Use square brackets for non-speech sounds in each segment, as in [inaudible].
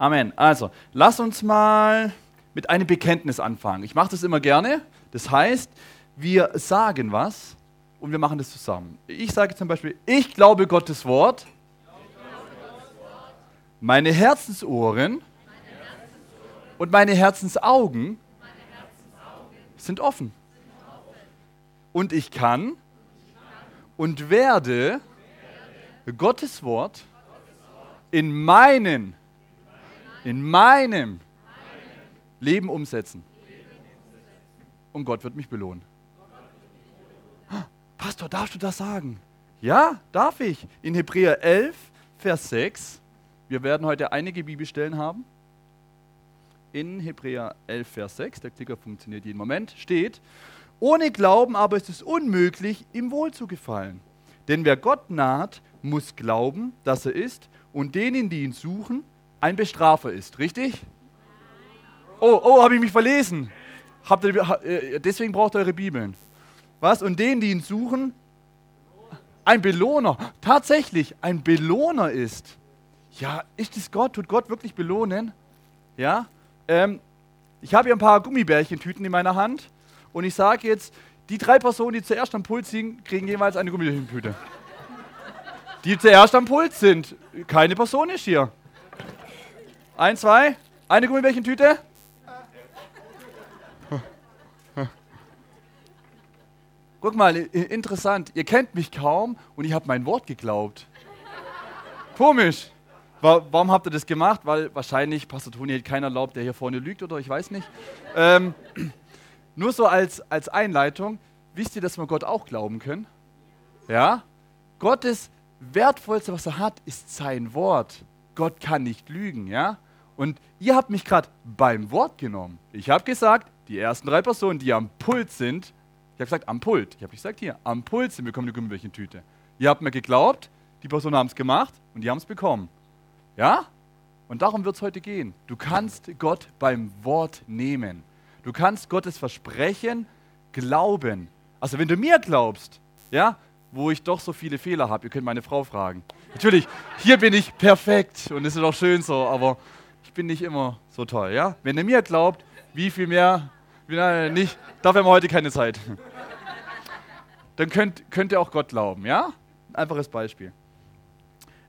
Amen. Also, lass uns mal mit einem Bekenntnis anfangen. Ich mache das immer gerne. Das heißt, wir sagen was und wir machen das zusammen. Ich sage zum Beispiel, ich glaube Gottes Wort. Meine Herzensohren und meine Herzensaugen sind offen. Und ich kann und werde Gottes Wort in meinen in meinem Leben umsetzen. Und Gott wird mich belohnen. Pastor, darfst du das sagen? Ja, darf ich. In Hebräer 11, Vers 6. Wir werden heute einige Bibelstellen haben. In Hebräer 11, Vers 6, der Klicker funktioniert jeden Moment, steht, ohne Glauben aber ist es unmöglich, ihm wohl zu gefallen. Denn wer Gott naht, muss glauben, dass er ist und denen, die ihn suchen, ein Bestrafer ist, richtig? Oh, oh, habe ich mich verlesen. Habt ihr, äh, deswegen braucht ihr eure Bibeln. Was? Und denen, die ihn suchen, ein Belohner. Tatsächlich, ein Belohner ist. Ja, ist es Gott? Tut Gott wirklich belohnen? Ja? Ähm, ich habe hier ein paar Gummibärchentüten in meiner Hand und ich sage jetzt, die drei Personen, die zuerst am Puls sind, kriegen jeweils eine Gummibärchentüte. Die zuerst am Puls sind, keine Person ist hier. Ein, zwei. Eine Gummibärchentüte. Guck mal, interessant. Ihr kennt mich kaum und ich habe mein Wort geglaubt. Komisch. Warum habt ihr das gemacht? Weil wahrscheinlich Pastor Toni hätte keiner erlaubt, der hier vorne lügt oder ich weiß nicht. Ähm, nur so als, als Einleitung. Wisst ihr, dass wir Gott auch glauben können? Ja? Gottes wertvollste, was er hat, ist sein Wort. Gott kann nicht lügen, ja? Und ihr habt mich gerade beim Wort genommen. Ich habe gesagt, die ersten drei Personen, die am Pult sind, ich habe gesagt, am Pult. Ich habe nicht gesagt, hier, am Pult sind, bekommen die Gummibärchentüte. Ihr habt mir geglaubt, die Personen haben es gemacht und die haben es bekommen. Ja? Und darum wird es heute gehen. Du kannst Gott beim Wort nehmen. Du kannst Gottes Versprechen glauben. Also wenn du mir glaubst, ja, wo ich doch so viele Fehler habe, ihr könnt meine Frau fragen. Natürlich, hier bin ich perfekt und es ist auch schön so, aber bin nicht immer so toll. Ja? Wenn ihr mir glaubt, wie viel mehr, nein, nicht, dafür haben wir heute keine Zeit. [laughs] Dann könnt, könnt ihr auch Gott glauben. Ja? Einfaches Beispiel.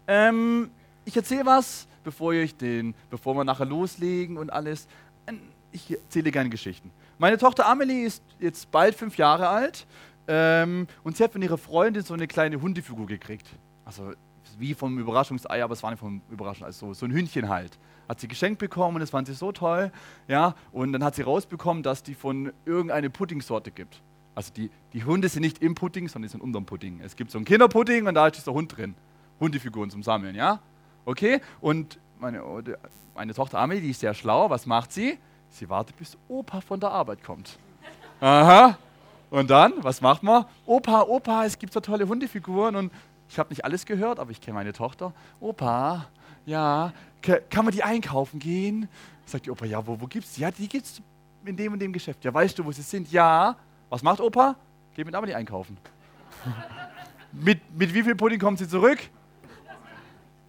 Ähm, ich erzähle was, bevor, ich den, bevor wir nachher loslegen und alles. Ich erzähle gerne Geschichten. Meine Tochter Amelie ist jetzt bald fünf Jahre alt ähm, und sie hat von ihrer Freundin so eine kleine Hundefigur gekriegt. Also wie vom Überraschungsei, aber es war nicht vom Überraschungsei, also so ein Hündchen halt hat sie geschenkt bekommen, das fand sie so toll. Ja, und dann hat sie rausbekommen, dass die von irgendeine Puddingsorte gibt. Also die, die Hunde sind nicht im Pudding, sondern die sind unterm Pudding. Es gibt so einen Kinderpudding und da ist dieser Hund drin. Hundefiguren zum Sammeln, ja? Okay? Und meine, meine Tochter Amelie, die ist sehr schlau. Was macht sie? Sie wartet, bis Opa von der Arbeit kommt. Aha. Und dann, was macht man? Opa, Opa, es gibt so tolle Hundefiguren und ich habe nicht alles gehört, aber ich kenne meine Tochter. Opa, ja, kann man die einkaufen gehen? Sagt die Opa, ja, wo, wo gibt's die? Ja, die gibt's in dem und dem Geschäft. Ja, weißt du, wo sie sind? Ja. Was macht Opa? Geht mit Amelie einkaufen. [laughs] mit, mit wie viel Pudding kommt sie zurück?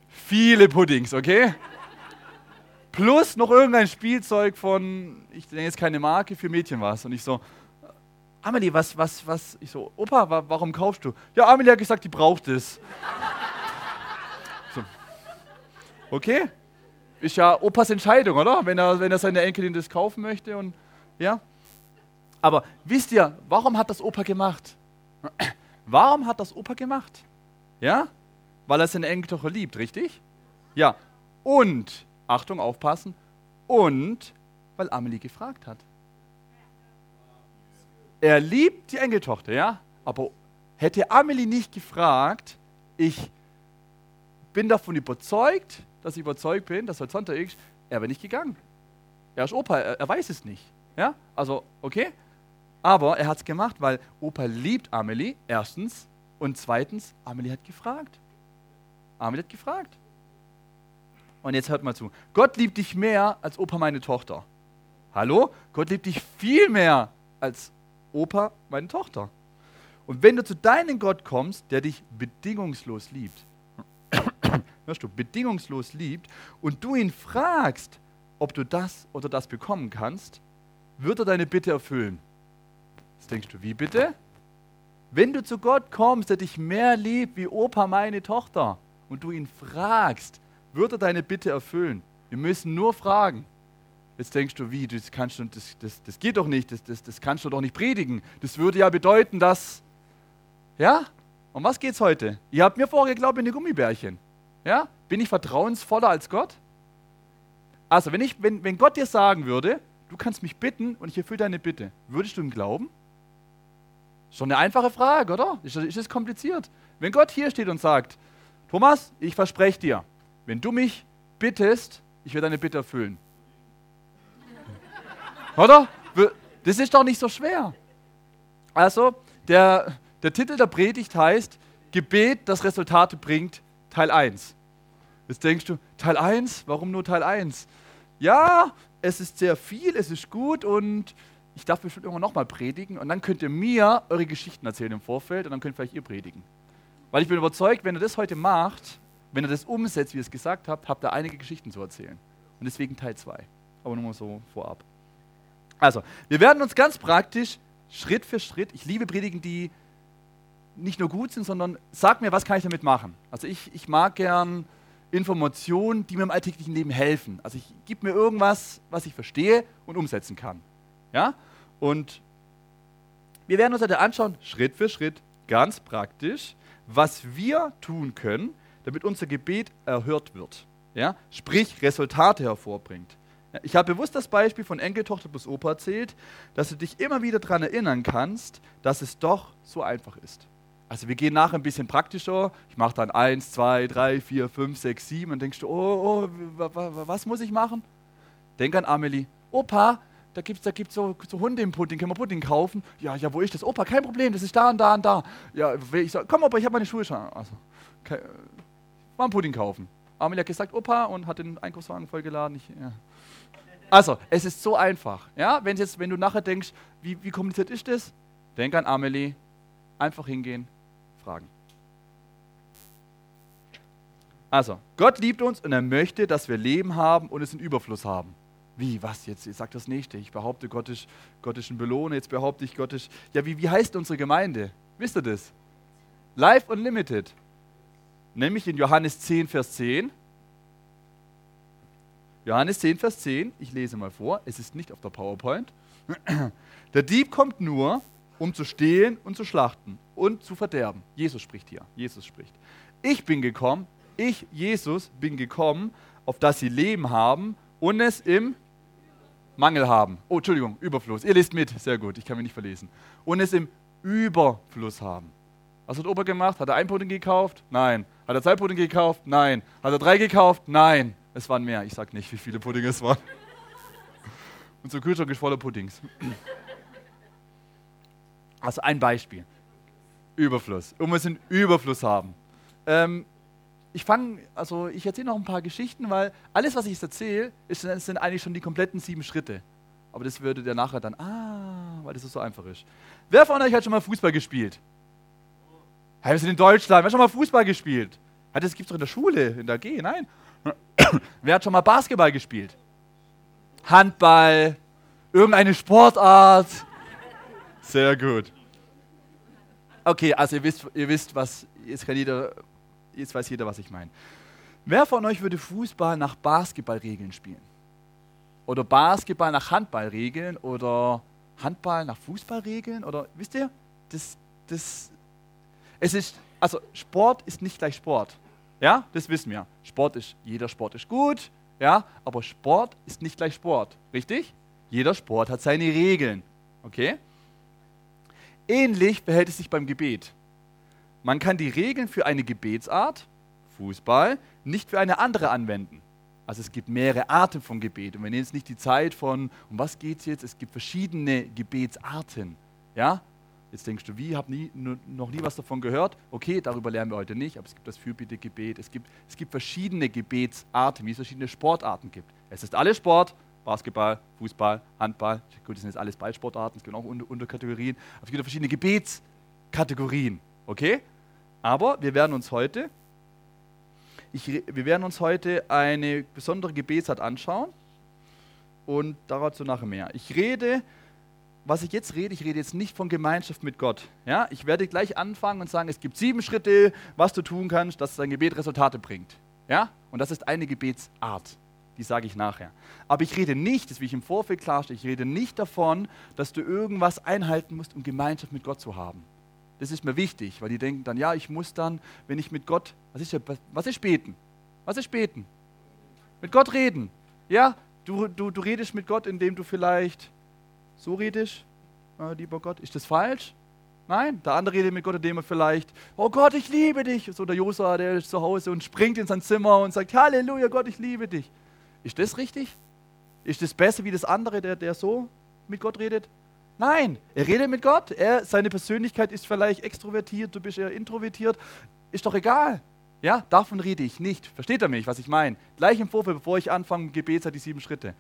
Viele Puddings, okay? Plus noch irgendein Spielzeug von, ich nenne jetzt keine Marke, für Mädchen was. Und ich so, Amelie, was, was, was? Ich so, Opa, wa warum kaufst du? Ja, Amelie hat gesagt, die braucht es. so. Okay? ist ja Opas Entscheidung, oder? Wenn er, wenn er seine Enkelin das kaufen möchte und ja. Aber wisst ihr, warum hat das Opa gemacht? Warum hat das Opa gemacht? Ja? Weil er seine Enkeltochter liebt, richtig? Ja. Und, Achtung, aufpassen, und weil Amelie gefragt hat. Er liebt die Enkeltochter, ja? Aber hätte Amelie nicht gefragt, ich bin davon überzeugt, dass ich überzeugt bin, dass heute Sonntag ist, er wäre nicht gegangen. Er ist Opa, er, er weiß es nicht. Ja? Also, okay. Aber er hat es gemacht, weil Opa liebt Amelie, erstens. Und zweitens, Amelie hat gefragt. Amelie hat gefragt. Und jetzt hört mal zu. Gott liebt dich mehr als Opa meine Tochter. Hallo? Gott liebt dich viel mehr als Opa meine Tochter. Und wenn du zu deinem Gott kommst, der dich bedingungslos liebt, [coughs] hörst du, bedingungslos liebt und du ihn fragst, ob du das oder das bekommen kannst, wird er deine Bitte erfüllen. Jetzt denkst du, wie bitte? Wenn du zu Gott kommst, der dich mehr liebt wie Opa meine Tochter und du ihn fragst, wird er deine Bitte erfüllen. Wir müssen nur fragen. Jetzt denkst du, wie, das, kannst du, das, das, das geht doch nicht, das, das, das kannst du doch nicht predigen. Das würde ja bedeuten, dass, ja, um was geht es heute? Ihr habt mir vorher geglaubt, in die Gummibärchen. Ja? Bin ich vertrauensvoller als Gott? Also, wenn, ich, wenn, wenn Gott dir sagen würde, du kannst mich bitten und ich erfülle deine Bitte, würdest du ihm glauben? Schon eine einfache Frage, oder? Ist, ist es kompliziert? Wenn Gott hier steht und sagt, Thomas, ich verspreche dir, wenn du mich bittest, ich werde deine Bitte erfüllen. Oder? Das ist doch nicht so schwer. Also, der, der Titel der Predigt heißt Gebet, das Resultate bringt, Teil 1. Jetzt denkst du, Teil 1? Warum nur Teil 1? Ja, es ist sehr viel, es ist gut und ich darf bestimmt irgendwann nochmal predigen und dann könnt ihr mir eure Geschichten erzählen im Vorfeld und dann könnt vielleicht ihr predigen. Weil ich bin überzeugt, wenn ihr das heute macht, wenn ihr das umsetzt, wie ihr es gesagt habt, habt ihr einige Geschichten zu erzählen. Und deswegen Teil 2. Aber nur mal so vorab. Also, wir werden uns ganz praktisch Schritt für Schritt, ich liebe Predigen, die nicht nur gut sind, sondern sag mir, was kann ich damit machen? Also ich, ich mag gern Informationen, die mir im alltäglichen Leben helfen. Also ich gebe mir irgendwas, was ich verstehe und umsetzen kann. Ja? Und wir werden uns heute anschauen, Schritt für Schritt, ganz praktisch, was wir tun können, damit unser Gebet erhört wird. Ja? Sprich, Resultate hervorbringt. Ich habe bewusst das Beispiel von Enkeltochter plus Opa erzählt, dass du dich immer wieder daran erinnern kannst, dass es doch so einfach ist. Also wir gehen nachher ein bisschen praktischer. Ich mache dann 1, 2, 3, 4, 5, 6, 7 und denkst du, oh, oh was muss ich machen? Denk an Amelie. Opa, da gibt es da gibt's so, so Hunde im Pudding, können wir Pudding kaufen? Ja, ja, wo ist das? Opa, kein Problem, das ist da und da und da. Ja, ich sag, komm Opa, ich habe meine Schuhe schon. Also, okay, mal einen Pudding kaufen. Amelie hat gesagt, Opa, und hat den Einkaufswagen vollgeladen. Ich, ja. Also, es ist so einfach. Ja? Wenn, jetzt, wenn du nachher denkst, wie, wie kompliziert ist das? Denk an Amelie, einfach hingehen, fragen. Also, Gott liebt uns und er möchte, dass wir Leben haben und es in Überfluss haben. Wie, was jetzt? Ich sage das nächste. Ich behaupte, Gott ist, Gott ist ein Belohner. Jetzt behaupte ich, Gott ist. Ja, wie, wie heißt unsere Gemeinde? Wisst ihr das? Life Unlimited. Nämlich in Johannes 10, Vers 10. Johannes 10, Vers 10. Ich lese mal vor. Es ist nicht auf der PowerPoint. [clears throat] Der Dieb kommt nur, um zu stehlen und zu schlachten und zu verderben. Jesus spricht hier. Jesus spricht. Ich bin gekommen, ich, Jesus, bin gekommen, auf dass sie Leben haben und es im Mangel haben. Oh, Entschuldigung, Überfluss. Ihr lest mit, sehr gut, ich kann mich nicht verlesen. Und es im Überfluss haben. Was hat Opa gemacht? Hat er ein Pudding gekauft? Nein. Hat er zwei Pudding gekauft? Nein. Hat er drei gekauft? Nein. Es waren mehr. Ich sag nicht, wie viele Pudding es waren. Unser Kühlschrank ist voller Puddings. Also ein Beispiel. Überfluss. Und wir sind Überfluss haben. Ähm, ich fange, also ich erzähle noch ein paar Geschichten, weil alles, was ich jetzt erzähle, sind eigentlich schon die kompletten sieben Schritte. Aber das würde der nachher dann, ah, weil das so einfach ist. Wer von euch hat schon mal Fußball gespielt? Hey, wir sind in Deutschland. Wer hat schon mal Fußball gespielt? das gibt es doch in der Schule, in der G, nein. Wer hat schon mal Basketball gespielt? Handball, irgendeine Sportart. Sehr gut. Okay, also ihr wisst, ihr wisst was, jetzt, kann jeder, jetzt weiß jeder, was ich meine. Wer von euch würde Fußball nach Basketballregeln spielen? Oder Basketball nach Handballregeln? Oder Handball nach Fußballregeln? Oder wisst ihr, das, das, es ist, also Sport ist nicht gleich Sport. Ja, das wissen wir. Sport ist, jeder Sport ist gut, ja, aber Sport ist nicht gleich Sport, richtig? Jeder Sport hat seine Regeln, okay? Ähnlich verhält es sich beim Gebet. Man kann die Regeln für eine Gebetsart, Fußball, nicht für eine andere anwenden. Also es gibt mehrere Arten von Gebet. Und wir nehmen jetzt nicht die Zeit von, um was geht es jetzt? Es gibt verschiedene Gebetsarten. Ja? Jetzt denkst du, wie, habe noch nie was davon gehört? Okay, darüber lernen wir heute nicht, aber es gibt das Fürbitte-Gebet. Es gibt, es gibt verschiedene Gebetsarten, wie es verschiedene Sportarten gibt. Es ist alles Sport, Basketball, Fußball, Handball. Gut, das sind jetzt alles Ballsportarten, es gibt auch Unter Unterkategorien. Aber es gibt auch verschiedene Gebetskategorien. Okay? Aber wir werden uns heute Ich, wir werden uns heute eine besondere Gebetsart anschauen und dazu nachher mehr. Ich rede, was ich jetzt rede, ich rede jetzt nicht von Gemeinschaft mit Gott. Ja? Ich werde gleich anfangen und sagen, es gibt sieben Schritte, was du tun kannst, dass dein Gebet Resultate bringt. Ja? Und das ist eine Gebetsart. Die sage ich nachher. Aber ich rede nicht, das will ich im Vorfeld klarstellen, ich rede nicht davon, dass du irgendwas einhalten musst, um Gemeinschaft mit Gott zu haben. Das ist mir wichtig, weil die denken dann, ja, ich muss dann, wenn ich mit Gott, was ist, was ist beten? Was ist beten? Mit Gott reden. Ja, du, du, du redest mit Gott, indem du vielleicht so redest, äh, lieber Gott. Ist das falsch? Nein, der andere redet mit Gott, indem er vielleicht, oh Gott, ich liebe dich. So der Josua, der ist zu Hause und springt in sein Zimmer und sagt, Halleluja, Gott, ich liebe dich. Ist das richtig? Ist das besser wie das andere, der, der so mit Gott redet? Nein, er redet mit Gott. Er, seine Persönlichkeit ist vielleicht extrovertiert, du bist eher introvertiert. Ist doch egal. Ja, davon rede ich nicht. Versteht er mich, was ich meine? Gleich im Vorfeld, bevor ich anfange, Gebet hat die sieben Schritte.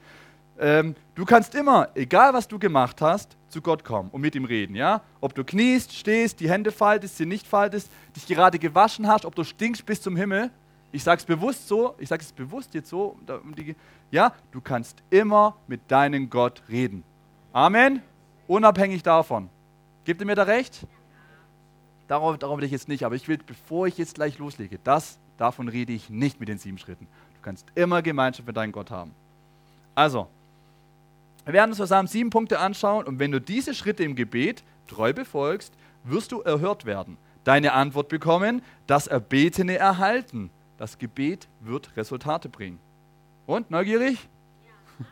Ähm, du kannst immer, egal was du gemacht hast, zu Gott kommen und mit ihm reden. Ja? Ob du kniest, stehst, die Hände faltest, sie nicht faltest, dich gerade gewaschen hast, ob du stinkst bis zum Himmel. Ich sage es bewusst so, ich sage es bewusst jetzt so. Ja, du kannst immer mit deinem Gott reden. Amen. Unabhängig davon. Gibt ihr mir da recht? Darauf, darauf will ich jetzt nicht, aber ich will, bevor ich jetzt gleich loslege, das, davon rede ich nicht mit den sieben Schritten. Du kannst immer Gemeinschaft mit deinem Gott haben. Also, wir werden uns zusammen sieben Punkte anschauen und wenn du diese Schritte im Gebet treu befolgst, wirst du erhört werden, deine Antwort bekommen, das Erbetene erhalten. Das Gebet wird Resultate bringen. Und, neugierig? Ja.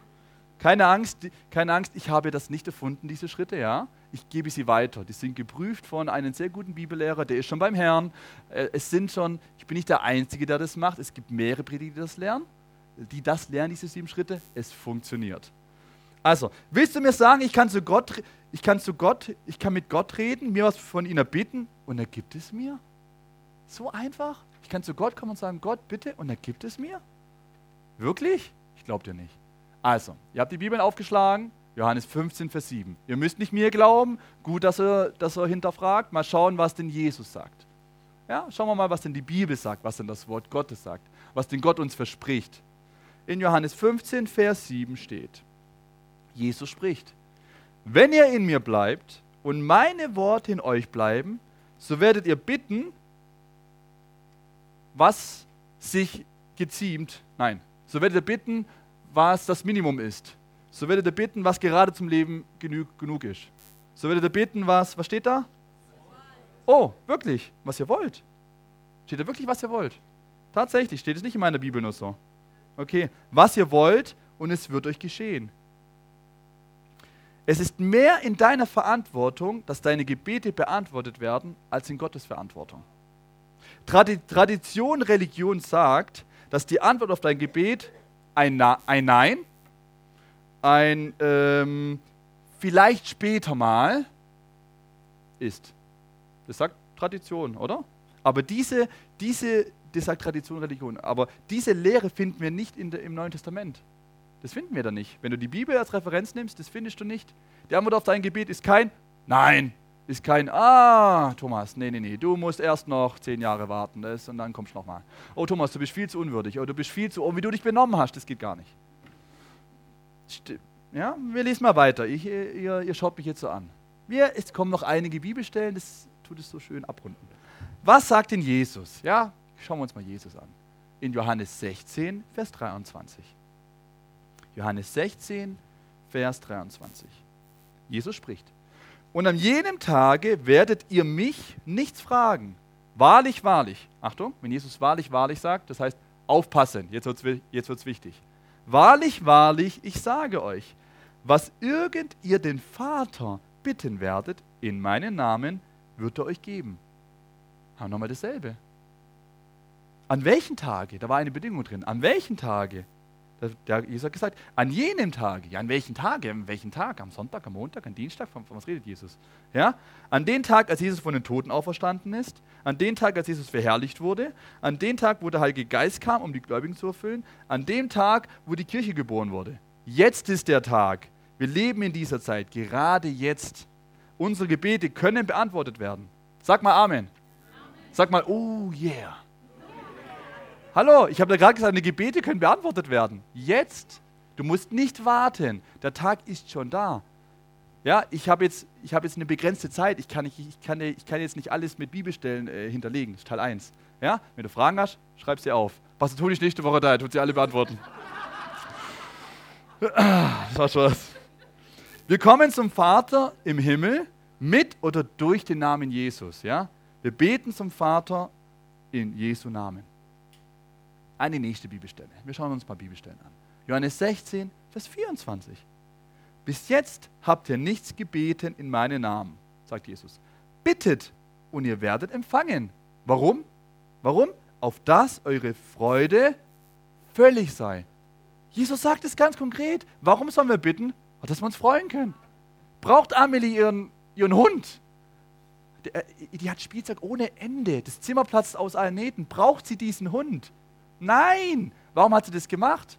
Keine Angst, keine Angst, ich habe das nicht erfunden, diese Schritte, ja ich gebe sie weiter. Die sind geprüft von einem sehr guten Bibellehrer, der ist schon beim Herrn. Äh, es sind schon, ich bin nicht der Einzige, der das macht. Es gibt mehrere Prediger, die das lernen, die das lernen, diese sieben Schritte. Es funktioniert. Also, willst du mir sagen, ich kann zu Gott, ich kann zu Gott, ich kann mit Gott reden, mir was von ihm erbitten und er gibt es mir? So einfach? Ich kann zu Gott kommen und sagen, Gott, bitte, und er gibt es mir? Wirklich? Ich glaube dir nicht. Also, ihr habt die Bibel aufgeschlagen, Johannes 15, Vers 7. Ihr müsst nicht mir glauben. Gut, dass er, dass er hinterfragt. Mal schauen, was denn Jesus sagt. Ja, schauen wir mal, was denn die Bibel sagt, was denn das Wort Gottes sagt, was denn Gott uns verspricht. In Johannes 15, Vers 7 steht, Jesus spricht, wenn ihr in mir bleibt und meine Worte in euch bleiben, so werdet ihr bitten, was sich geziemt, nein, so werdet ihr bitten, was das Minimum ist so werdet ihr bitten, was gerade zum Leben genug, genug ist. So werdet ihr bitten, was, was steht da? Oh, wirklich, was ihr wollt. Steht da wirklich, was ihr wollt? Tatsächlich, steht es nicht in meiner Bibel nur so. Okay, was ihr wollt und es wird euch geschehen. Es ist mehr in deiner Verantwortung, dass deine Gebete beantwortet werden, als in Gottes Verantwortung. Tradition, Religion sagt, dass die Antwort auf dein Gebet ein, Na ein Nein ein ähm, vielleicht später mal ist. Das sagt Tradition, oder? Aber diese, diese, das sagt Tradition, Religion, aber diese Lehre finden wir nicht der, im Neuen Testament. Das finden wir da nicht. Wenn du die Bibel als Referenz nimmst, das findest du nicht. Die Antwort auf dein Gebet ist kein Nein, ist kein Ah, Thomas, nee, nee, nee, du musst erst noch zehn Jahre warten das, und dann kommst du nochmal. Oh, Thomas, du bist viel zu unwürdig. Oh, du bist viel zu, oh, wie du dich benommen hast, das geht gar nicht. Ja, wir lesen mal weiter. Ich, ihr, ihr schaut mich jetzt so an. Wir, es kommen noch einige Bibelstellen, das tut es so schön abrunden. Was sagt denn Jesus? Ja, schauen wir uns mal Jesus an. In Johannes 16, Vers 23. Johannes 16, Vers 23. Jesus spricht. Und an jenem Tage werdet ihr mich nichts fragen. Wahrlich, wahrlich. Achtung, wenn Jesus wahrlich, wahrlich sagt, das heißt aufpassen, jetzt wird es jetzt wichtig. Wahrlich, wahrlich, ich sage euch, was irgend ihr den Vater bitten werdet, in meinen Namen, wird er euch geben. Haben nochmal dasselbe. An welchen Tage? Da war eine Bedingung drin. An welchen Tage? Der Jesus hat gesagt, an jenem Tage. Ja, an welchen Tage? An welchen Tag? Am Sonntag, am Montag, am Dienstag? Von, von was redet Jesus? Ja? An den Tag, als Jesus von den Toten auferstanden ist, an den Tag, als Jesus verherrlicht wurde, an den Tag, wo der Heilige Geist kam, um die Gläubigen zu erfüllen, an dem Tag, wo die Kirche geboren wurde. Jetzt ist der Tag. Wir leben in dieser Zeit, gerade jetzt. Unsere Gebete können beantwortet werden. Sag mal Amen. Amen. Sag mal, oh yeah. Hallo, ich habe da gerade gesagt, deine Gebete können beantwortet werden. Jetzt. Du musst nicht warten. Der Tag ist schon da. Ja, ich habe jetzt, hab jetzt eine begrenzte Zeit. Ich kann, nicht, ich, kann, ich kann jetzt nicht alles mit Bibelstellen äh, hinterlegen. Das ist Teil 1. Ja? Wenn du Fragen hast, schreib sie auf. Was tue ich nächste Woche da? Tut sie alle beantworten. das war Spaß. Wir kommen zum Vater im Himmel mit oder durch den Namen Jesus. Ja? Wir beten zum Vater in Jesu Namen. Eine nächste Bibelstelle. Wir schauen uns mal Bibelstellen an. Johannes 16, Vers 24. Bis jetzt habt ihr nichts gebeten in meinen Namen, sagt Jesus. Bittet und ihr werdet empfangen. Warum? Warum? Auf dass eure Freude völlig sei. Jesus sagt es ganz konkret. Warum sollen wir bitten? Dass wir uns freuen können. Braucht Amelie ihren, ihren Hund? Die, äh, die hat Spielzeug ohne Ende. Das Zimmer platzt aus allen Nähten. Braucht sie diesen Hund? Nein. Warum hat sie das gemacht?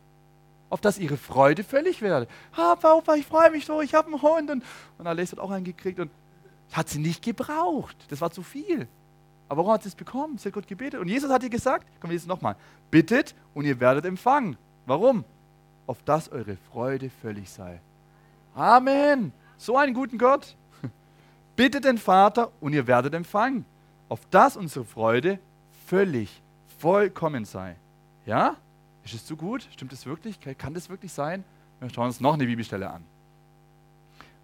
Auf dass ihre Freude völlig werde. Ah, Papa, ich freue mich so, ich habe einen Hund. Und, und Alice hat auch einen gekriegt. Und hat sie nicht gebraucht. Das war zu viel. Aber warum hat sie es bekommen? Sie hat Gott gebetet. Und Jesus hat ihr gesagt, wir jetzt nochmal, bittet und ihr werdet empfangen. Warum? Auf dass eure Freude völlig sei. Amen. So einen guten Gott. [laughs] Bittet den Vater und ihr werdet empfangen. Auf dass unsere Freude völlig, vollkommen sei. Ja? Ist es zu gut? Stimmt es wirklich? Kann das wirklich sein? Wir schauen uns noch eine Bibelstelle an.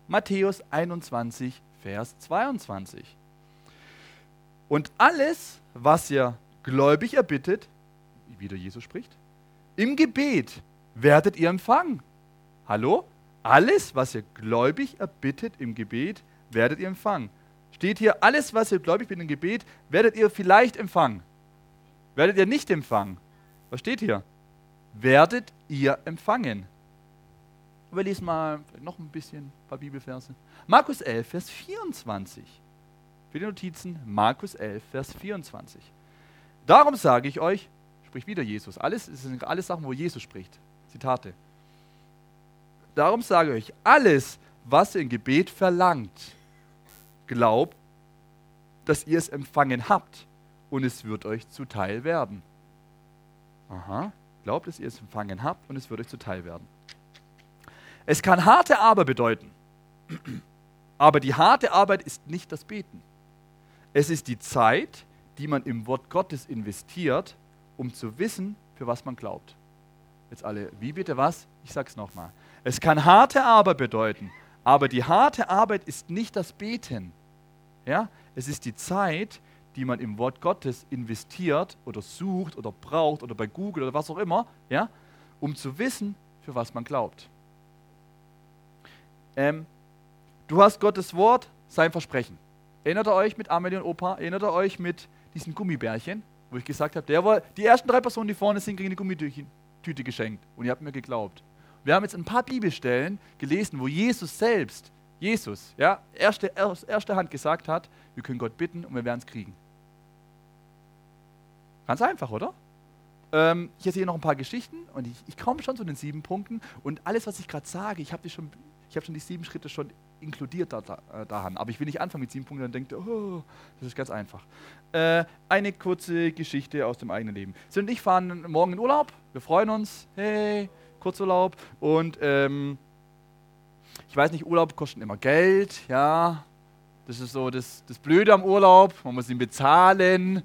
Matthäus 21, Vers 22. Und alles, was ihr gläubig erbittet, wie wieder Jesus spricht, im Gebet werdet ihr empfangen. Hallo? Alles, was ihr gläubig erbittet im Gebet, werdet ihr empfangen. Steht hier, alles, was ihr gläubig bittet im Gebet, werdet ihr vielleicht empfangen. Werdet ihr nicht empfangen. Was steht hier? Werdet ihr empfangen. Wir lesen mal noch ein bisschen ein paar Bibelverse. Markus 11, Vers 24. Für die Notizen Markus 11, Vers 24. Darum sage ich euch, spricht wieder Jesus. Alles, es sind alles Sachen, wo Jesus spricht. Zitate. Darum sage ich euch, alles, was ihr im Gebet verlangt, glaubt, dass ihr es empfangen habt und es wird euch zuteil werden. Aha, glaubt, dass ihr es empfangen habt und es wird euch zuteil werden. Es kann harte Arbeit bedeuten, [clears throat] aber die harte Arbeit ist nicht das Beten. Es ist die Zeit, die man im Wort Gottes investiert, um zu wissen, für was man glaubt. Jetzt alle, wie bitte was? Ich sage es nochmal. Es kann harte Arbeit bedeuten, aber die harte Arbeit ist nicht das Beten. Ja? Es ist die Zeit, die man im Wort Gottes investiert oder sucht oder braucht oder bei Google oder was auch immer, ja? um zu wissen, für was man glaubt. Ähm, du hast Gottes Wort, sein Versprechen. Erinnert ihr euch mit Amelie und Opa? Erinnert ihr euch mit diesen Gummibärchen, wo ich gesagt habe, die ersten drei Personen, die vorne sind, kriegen eine Gummitüte geschenkt. Und ihr habt mir geglaubt. Wir haben jetzt ein paar Bibelstellen gelesen, wo Jesus selbst, Jesus, ja, erste, aus erster Hand gesagt hat, wir können Gott bitten und wir werden es kriegen. Ganz einfach, oder? Ähm, ich erzähle noch ein paar Geschichten und ich, ich komme schon zu den sieben Punkten und alles, was ich gerade sage, ich habe schon, hab schon die sieben Schritte schon inkludiert da, da, äh, daran. Aber ich will nicht anfangen mit sieben Punkten und denkt, oh, das ist ganz einfach. Äh, eine kurze Geschichte aus dem eigenen Leben. Sie und ich fahren morgen in Urlaub. Wir freuen uns. Hey, Kurzurlaub. Und ähm, ich weiß nicht, Urlaub kostet immer Geld. Ja, das ist so das, das Blöde am Urlaub. Man muss ihn bezahlen.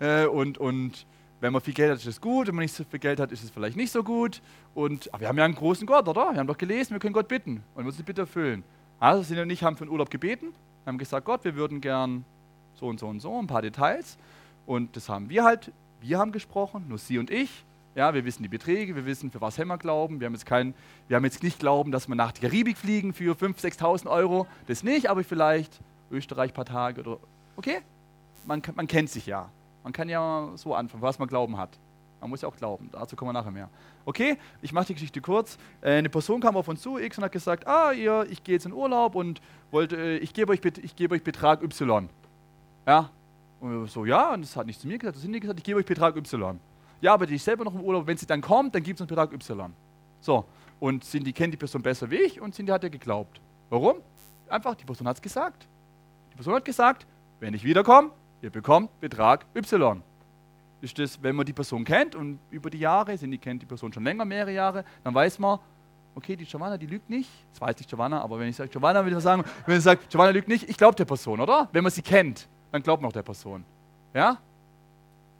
Äh, und, und wenn man viel Geld hat, ist es gut. Wenn man nicht so viel Geld hat, ist es vielleicht nicht so gut. Und, aber wir haben ja einen großen Gott, oder? Wir haben doch gelesen, wir können Gott bitten und uns die Bitte erfüllen. Also Sina und ich haben für den Urlaub gebeten, haben gesagt, Gott, wir würden gern so und so und so, ein paar Details. Und das haben wir halt, wir haben gesprochen, nur sie und ich. Ja, wir wissen die Beträge, wir wissen, für was wir glauben. Wir haben, jetzt kein, wir haben jetzt nicht glauben, dass wir nach der Karibik fliegen für 5.000, 6.000 Euro. Das nicht, aber vielleicht Österreich ein paar Tage oder. Okay? Man, man kennt sich ja. Man kann ja so anfangen, was man glauben hat. Man muss ja auch glauben. Dazu kommen wir nachher mehr. Okay, ich mache die Geschichte kurz. Äh, eine Person kam auf uns zu, X, und hat gesagt, ah, ihr, ich gehe jetzt in Urlaub und wollte, äh, ich gebe euch, geb euch Betrag Y. Ja, und so, ja, und das hat nicht zu mir gesagt, das sind nicht gesagt, ich gebe euch Betrag Y. Ja, aber die ist selber noch im Urlaub, wenn sie dann kommt, dann gibt es einen Betrag Y. So, und Cindy kennt die Person besser wie ich und Cindy hat ihr geglaubt. Warum? Einfach, die Person hat es gesagt. Die Person hat gesagt, wenn ich wiederkomme, ihr bekommt Betrag Y. ist das, wenn man die Person kennt und über die Jahre, sind die kennt die Person schon länger, mehrere Jahre, dann weiß man, okay, die Giovanna, die lügt nicht. Das weiß nicht Giovanna, aber wenn ich sage Giovanna, würde ich sagen, wenn ich sage, Giovanna lügt nicht, ich glaube der Person, oder? Wenn man sie kennt, dann glaubt man auch der Person. Ja?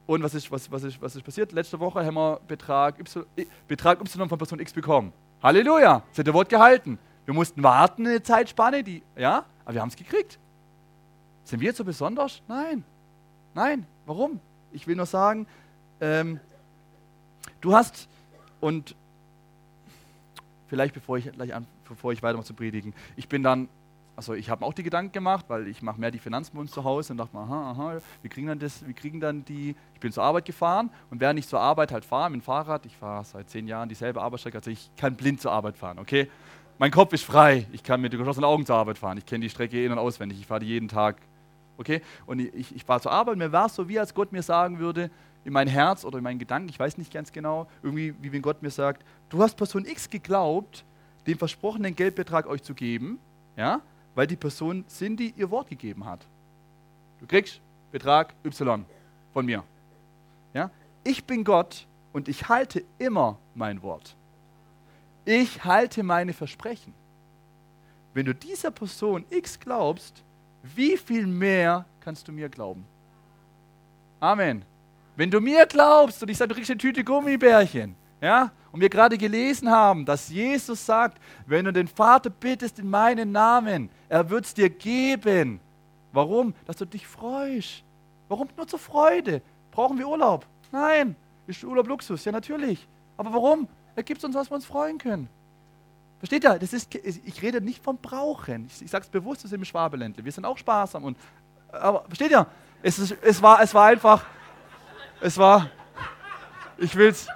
Und was ist, was, was, ist, was ist passiert? Letzte Woche haben wir Betrag Y, Betrag y von Person X bekommen. Halleluja, sie hat ihr Wort gehalten. Wir mussten warten eine Zeitspanne, die, ja, aber wir haben es gekriegt. Sind wir jetzt so besonders? Nein. Nein. Warum? Ich will nur sagen, ähm, du hast, und vielleicht bevor ich, gleich an, bevor ich weitermache zu predigen, ich bin dann, also ich habe auch die Gedanken gemacht, weil ich mache mehr die uns zu Hause und dachte mal, aha, aha, wir kriegen dann das, wir kriegen dann die, ich bin zur Arbeit gefahren und während ich zur Arbeit halt fahre mit dem Fahrrad, ich fahre seit zehn Jahren dieselbe Arbeitsstrecke, also ich kann blind zur Arbeit fahren, okay? Mein Kopf ist frei, ich kann mit geschlossenen Augen zur Arbeit fahren, ich kenne die Strecke in- und auswendig, ich fahre die jeden Tag Okay? Und ich, ich war zur Arbeit, mir war es so, wie als Gott mir sagen würde, in mein Herz oder in meinen Gedanken, ich weiß nicht ganz genau, irgendwie, wie wenn Gott mir sagt, du hast Person X geglaubt, den versprochenen Geldbetrag euch zu geben, ja, weil die Person Cindy ihr Wort gegeben hat. Du kriegst Betrag Y von mir. Ja? Ich bin Gott und ich halte immer mein Wort. Ich halte meine Versprechen. Wenn du dieser Person X glaubst, wie viel mehr kannst du mir glauben? Amen. Wenn du mir glaubst und ich sage, du kriegst eine Tüte Gummibärchen, ja, und wir gerade gelesen haben, dass Jesus sagt, wenn du den Vater bittest in meinen Namen, er wird es dir geben. Warum? Dass du dich freust. Warum nur zur Freude? Brauchen wir Urlaub? Nein. Ist Urlaub Luxus? Ja, natürlich. Aber warum? Er gibt uns, was wir uns freuen können. Versteht ihr? Das ist, ich rede nicht vom Brauchen. Ich, ich sage es bewusst, wir sind im Schwabeländle. Wir sind auch sparsam. Und, aber versteht ihr? Es, ist, es, war, es war einfach, es war, ich will's,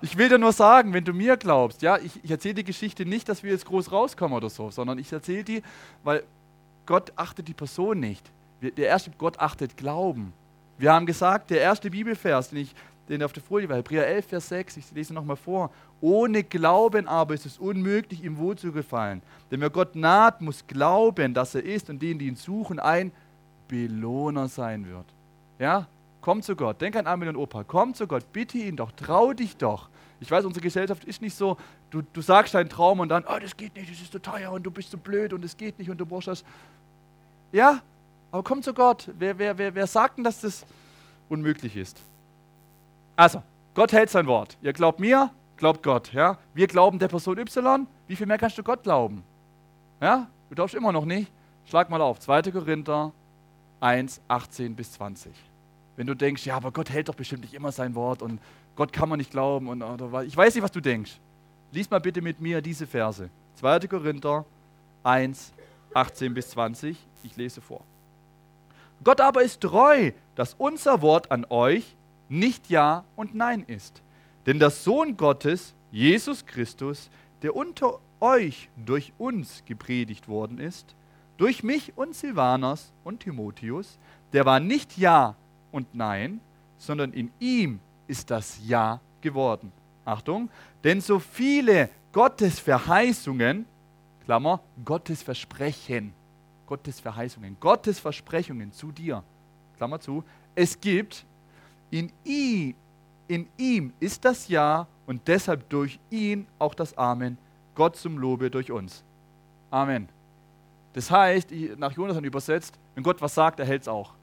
ich will dir nur sagen, wenn du mir glaubst, ja, ich, ich erzähle die Geschichte nicht, dass wir jetzt groß rauskommen oder so, sondern ich erzähle die, weil Gott achtet die Person nicht. Der erste Gott achtet Glauben. Wir haben gesagt, der erste Bibelvers, den ich den auf der Folie war, Hebräer 11, Vers 6, ich lese nochmal vor. Ohne Glauben aber ist es unmöglich, ihm wohl zu gefallen. Denn wer Gott naht, muss glauben, dass er ist und denen, die ihn suchen, ein Belohner sein wird. Ja, komm zu Gott. Denk an Amen und Opa. Komm zu Gott. Bitte ihn doch. Trau dich doch. Ich weiß, unsere Gesellschaft ist nicht so, du, du sagst deinen Traum und dann, oh, das geht nicht, das ist so teuer und du bist so blöd und es geht nicht und du brauchst das. Ja, aber komm zu Gott. Wer, wer, wer, wer sagt denn, dass das unmöglich ist? Also, Gott hält sein Wort. Ihr glaubt mir, glaubt Gott. Ja? Wir glauben der Person Y. Wie viel mehr kannst du Gott glauben? Ja? Du glaubst immer noch nicht. Schlag mal auf. 2. Korinther 1, 18 bis 20. Wenn du denkst, ja, aber Gott hält doch bestimmt nicht immer sein Wort und Gott kann man nicht glauben und oder, ich weiß nicht, was du denkst. Lies mal bitte mit mir diese Verse. 2. Korinther 1, 18 bis 20. Ich lese vor. Gott aber ist treu, dass unser Wort an euch nicht Ja und Nein ist. Denn der Sohn Gottes, Jesus Christus, der unter euch durch uns gepredigt worden ist, durch mich und Silvanas und Timotheus, der war nicht Ja und Nein, sondern in ihm ist das Ja geworden. Achtung, denn so viele Gottes Verheißungen, Klammer, Gottes Versprechen, Gottes Verheißungen, Gottes Versprechungen zu dir, Klammer zu, es gibt, in ihm, in ihm ist das Ja und deshalb durch ihn auch das Amen. Gott zum Lobe durch uns. Amen. Das heißt, nach Jonathan übersetzt, wenn Gott was sagt, er hält es auch.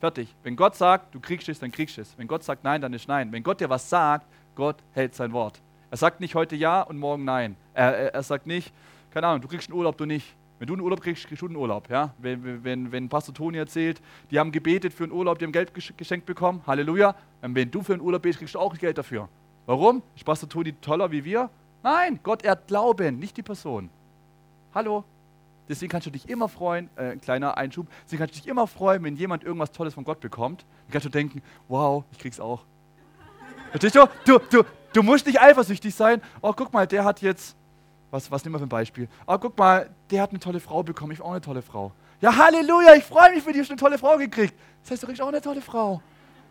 Fertig. Wenn Gott sagt, du kriegst es, dann kriegst du es. Wenn Gott sagt nein, dann ist nein. Wenn Gott dir was sagt, Gott hält sein Wort. Er sagt nicht heute ja und morgen nein. Er, er, er sagt nicht, keine Ahnung, du kriegst einen Urlaub, du nicht. Wenn du einen Urlaub kriegst, kriegst du einen Urlaub. Ja? Wenn, wenn, wenn Pastor Toni erzählt, die haben gebetet für einen Urlaub, die haben Geld geschenkt bekommen, Halleluja. Und wenn du für einen Urlaub betest, kriegst du auch Geld dafür. Warum? Ist Pastor Toni toller wie wir? Nein, Gott ehrt Glauben, nicht die Person. Hallo? Deswegen kannst du dich immer freuen, äh, ein kleiner Einschub, deswegen kannst du dich immer freuen, wenn jemand irgendwas Tolles von Gott bekommt. Dann kannst du denken, wow, ich krieg's auch. Verstehst du? Du, du, du musst nicht eifersüchtig sein. Oh, guck mal, der hat jetzt was, was nehmen wir für ein Beispiel? Ah, guck mal, der hat eine tolle Frau bekommen, ich habe auch eine tolle Frau. Ja, Halleluja, ich freue mich für dich, du hast eine tolle Frau gekriegt. Das heißt, du kriegst auch eine tolle Frau.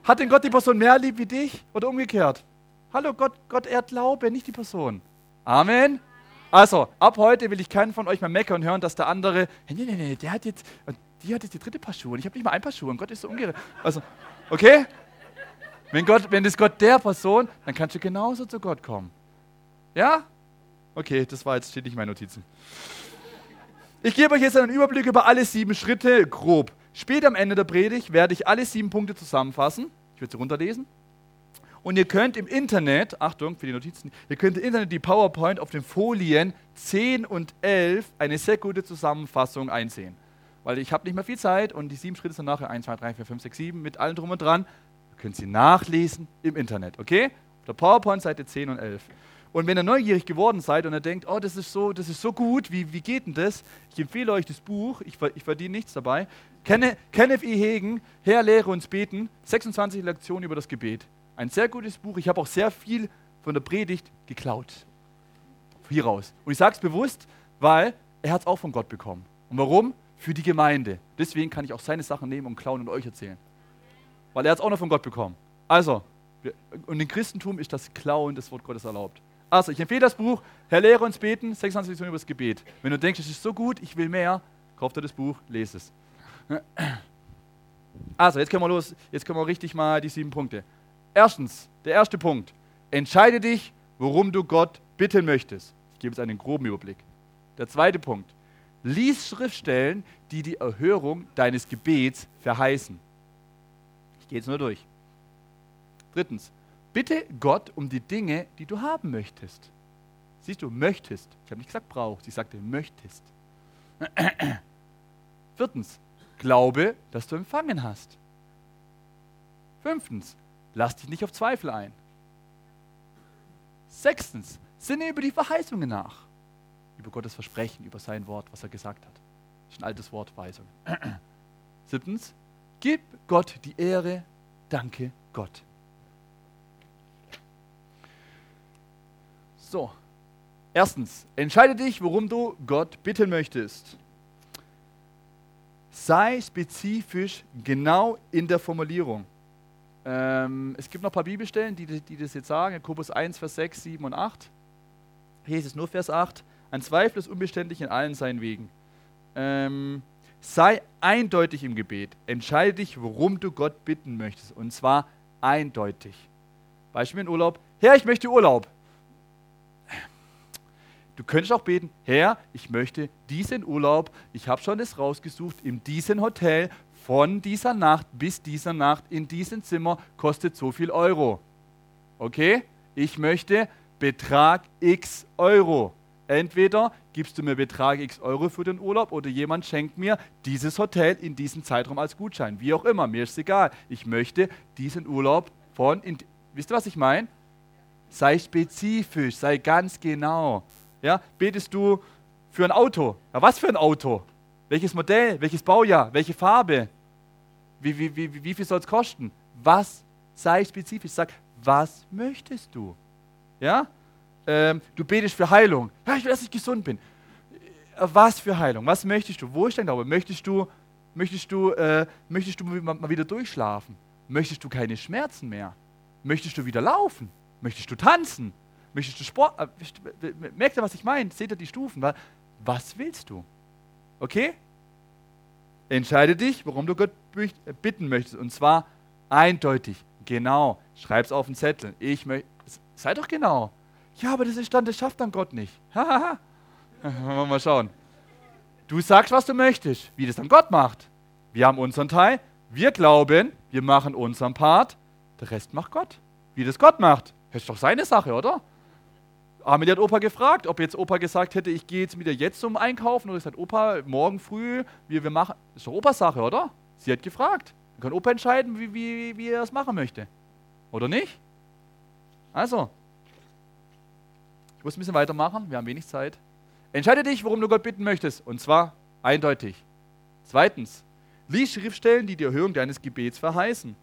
Hat denn Gott die Person mehr lieb wie dich oder umgekehrt? Hallo, Gott, Gott ehrt Glaube, nicht die Person. Amen. Also, ab heute will ich keinen von euch mehr meckern hören, dass der andere, nee, nee, nee, der hat jetzt, die hat jetzt die dritte Paar Schuhe und ich habe nicht mal ein Paar Schuhe und Gott ist so ungerecht. Also, Okay? Wenn, Gott, wenn das Gott der Person, dann kannst du genauso zu Gott kommen. Ja? Okay, das war jetzt, steht nicht in meinen Notizen. Ich gebe euch jetzt einen Überblick über alle sieben Schritte, grob. Später am Ende der Predigt werde ich alle sieben Punkte zusammenfassen. Ich werde sie runterlesen. Und ihr könnt im Internet, Achtung für die Notizen, ihr könnt im Internet die PowerPoint auf den Folien 10 und 11 eine sehr gute Zusammenfassung einsehen. Weil ich habe nicht mehr viel Zeit und die sieben Schritte sind nachher 1, 2, 3, 4, 5, 6, 7 mit allem drum und dran. Ihr könnt sie nachlesen im Internet, okay? Auf der PowerPoint Seite 10 und 11. Und wenn ihr neugierig geworden seid und ihr denkt, oh, das ist so, das ist so gut, wie, wie geht denn das? Ich empfehle euch das Buch, ich, ich verdiene nichts dabei. Kenneth E. Hegen, Herr, lehre uns beten, 26 Lektionen über das Gebet. Ein sehr gutes Buch. Ich habe auch sehr viel von der Predigt geklaut. Hier raus. Und ich sage es bewusst, weil er hat es auch von Gott bekommen. Und warum? Für die Gemeinde. Deswegen kann ich auch seine Sachen nehmen und klauen und euch erzählen. Weil er hat es auch noch von Gott bekommen. Also, und im Christentum ist das Klauen des Wort Gottes erlaubt. Also, ich empfehle das Buch, Herr Lehre uns beten, 26 Lektionen über das Gebet. Wenn du denkst, es ist so gut, ich will mehr, kauf dir das Buch, lese es. [clears throat] Also, jetzt können wir los, jetzt können wir richtig mal die sieben Punkte. Erstens, der erste Punkt. Entscheide dich, worum du Gott bitten möchtest. Ich gebe jetzt einen groben Überblick. Der zweite Punkt. Lies Schriftstellen, die die Erhörung deines Gebets verheißen. Ich gehe jetzt nur durch. Drittens. Bitte Gott um die Dinge, die du haben möchtest. Siehst du, möchtest. Ich habe nicht gesagt brauchst, ich sagte möchtest. [clears throat] Viertens. Glaube, dass du empfangen hast. Fünftens. Lass dich nicht auf Zweifel ein. Sechstens, sinne über die Verheißungen nach. Über Gottes Versprechen, über sein Wort, was er gesagt hat. Das ist ein altes Wort, Weisung. [clears throat] Siebtens, gib Gott die Ehre, danke Gott. So, erstens, entscheide dich, worum du Gott bitten möchtest. Sei spezifisch genau in der Formulierung. Ähm, es gibt noch ein paar Bibelstellen, die, die das jetzt sagen. Jakobus 1, Vers 6, 7 und 8. Hier ist es nur Vers 8. Ein Zweifel ist unbeständig in allen seinen Wegen. Ähm, sei eindeutig im Gebet. Entscheide dich, worum du Gott bitten möchtest. Und zwar eindeutig. Beispiel in Urlaub. Herr, ich möchte Urlaub. Du könntest auch beten, Herr, ich möchte diesen Urlaub, ich habe schon das rausgesucht, in diesem Hotel von dieser Nacht bis dieser Nacht in diesem Zimmer kostet so viel Euro. Okay? Ich möchte Betrag X Euro. Entweder gibst du mir Betrag X Euro für den Urlaub oder jemand schenkt mir dieses Hotel in diesem Zeitraum als Gutschein. Wie auch immer, mir ist egal. Ich möchte diesen Urlaub von. In, wisst ihr, was ich meine? Sei spezifisch, sei ganz genau. Ja, betest du für ein Auto? Ja, was für ein Auto? Welches Modell? Welches Baujahr? Welche Farbe? Wie, wie, wie, wie viel soll es kosten? Was? Sei spezifisch. Sag, was möchtest du? Ja? Ähm, du betest für Heilung. Ja, ich will, dass ich gesund bin. Äh, was für Heilung? Was möchtest du? Wo ist dein Glaube? Möchtest du, möchtest du, äh, möchtest du mal wieder durchschlafen? Möchtest du keine Schmerzen mehr? Möchtest du wieder laufen? Möchtest du tanzen? Möchtest du Sport? Äh, merkt ihr, was ich meine? Seht ihr die Stufen? Was willst du? Okay? Entscheide dich, worum du Gott bitten möchtest. Und zwar eindeutig, genau. Schreib es auf den Zettel. Ich. Sei doch genau. Ja, aber das ist dann, das schafft dann Gott nicht. [laughs] Hahaha. mal schauen. Du sagst, was du möchtest, wie das dann Gott macht. Wir haben unseren Teil, wir glauben, wir machen unseren Part, der Rest macht Gott. Wie das Gott macht, das ist doch seine Sache, oder? Amelie hat Opa gefragt, ob jetzt Opa gesagt hätte, ich gehe jetzt wieder jetzt zum Einkaufen oder gesagt, Opa, morgen früh, wir, wir machen. Das ist doch Opas Sache, oder? Sie hat gefragt. Dann kann Opa entscheiden, wie, wie, wie er das machen möchte. Oder nicht? Also, ich muss ein bisschen weitermachen, wir haben wenig Zeit. Entscheide dich, worum du Gott bitten möchtest. Und zwar eindeutig. Zweitens, lies Schriftstellen, die die Erhöhung deines Gebets verheißen.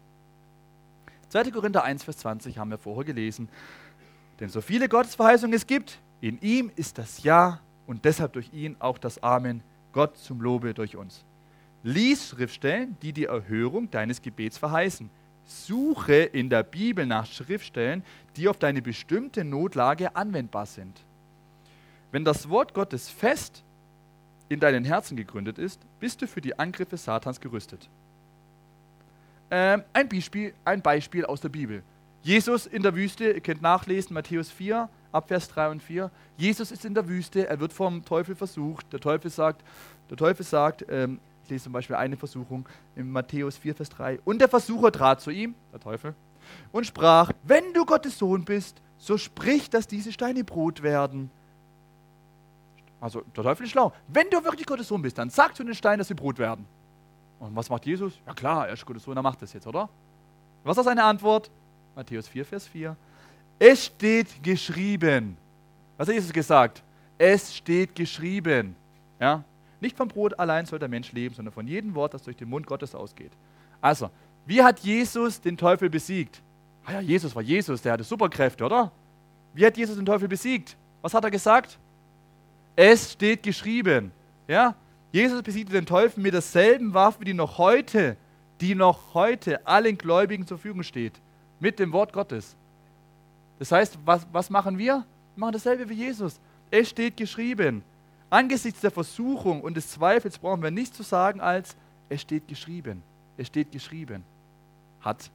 2. Korinther 1, Vers 20 haben wir vorher gelesen. Denn so viele Gottesverheißungen es gibt, in ihm ist das Ja und deshalb durch ihn auch das Amen, Gott zum Lobe durch uns. Lies Schriftstellen, die die Erhörung deines Gebets verheißen. Suche in der Bibel nach Schriftstellen, die auf deine bestimmte Notlage anwendbar sind. Wenn das Wort Gottes fest in deinen Herzen gegründet ist, bist du für die Angriffe Satans gerüstet. Ähm, ein, Beispiel, ein Beispiel aus der Bibel. Jesus in der Wüste, ihr könnt nachlesen, Matthäus 4, Abvers 3 und 4. Jesus ist in der Wüste, er wird vom Teufel versucht. Der Teufel sagt, der Teufel sagt, ähm, ich lese zum Beispiel eine Versuchung in Matthäus 4, Vers 3. Und der Versucher trat zu ihm, der Teufel, und sprach, wenn du Gottes Sohn bist, so sprich, dass diese Steine Brot werden. Also der Teufel ist schlau. Wenn du wirklich Gottes Sohn bist, dann sag zu den Steinen, dass sie Brot werden. Und was macht Jesus? Ja klar, er ist Gottes Sohn, er macht das jetzt, oder? Was ist seine Antwort? Matthäus 4, Vers 4. Es steht geschrieben. Was hat Jesus gesagt? Es steht geschrieben. Ja? Nicht vom Brot allein soll der Mensch leben, sondern von jedem Wort, das durch den Mund Gottes ausgeht. Also, wie hat Jesus den Teufel besiegt? Ah ja, Jesus war Jesus, der hatte Superkräfte, oder? Wie hat Jesus den Teufel besiegt? Was hat er gesagt? Es steht geschrieben. Ja? Jesus besiegte den Teufel mit derselben Waffe, die noch heute, die noch heute allen Gläubigen zur Verfügung steht. Mit dem Wort Gottes. Das heißt, was, was machen wir? Wir machen dasselbe wie Jesus. Es steht geschrieben. Angesichts der Versuchung und des Zweifels brauchen wir nichts zu sagen als, es steht geschrieben. Es steht geschrieben. Hat.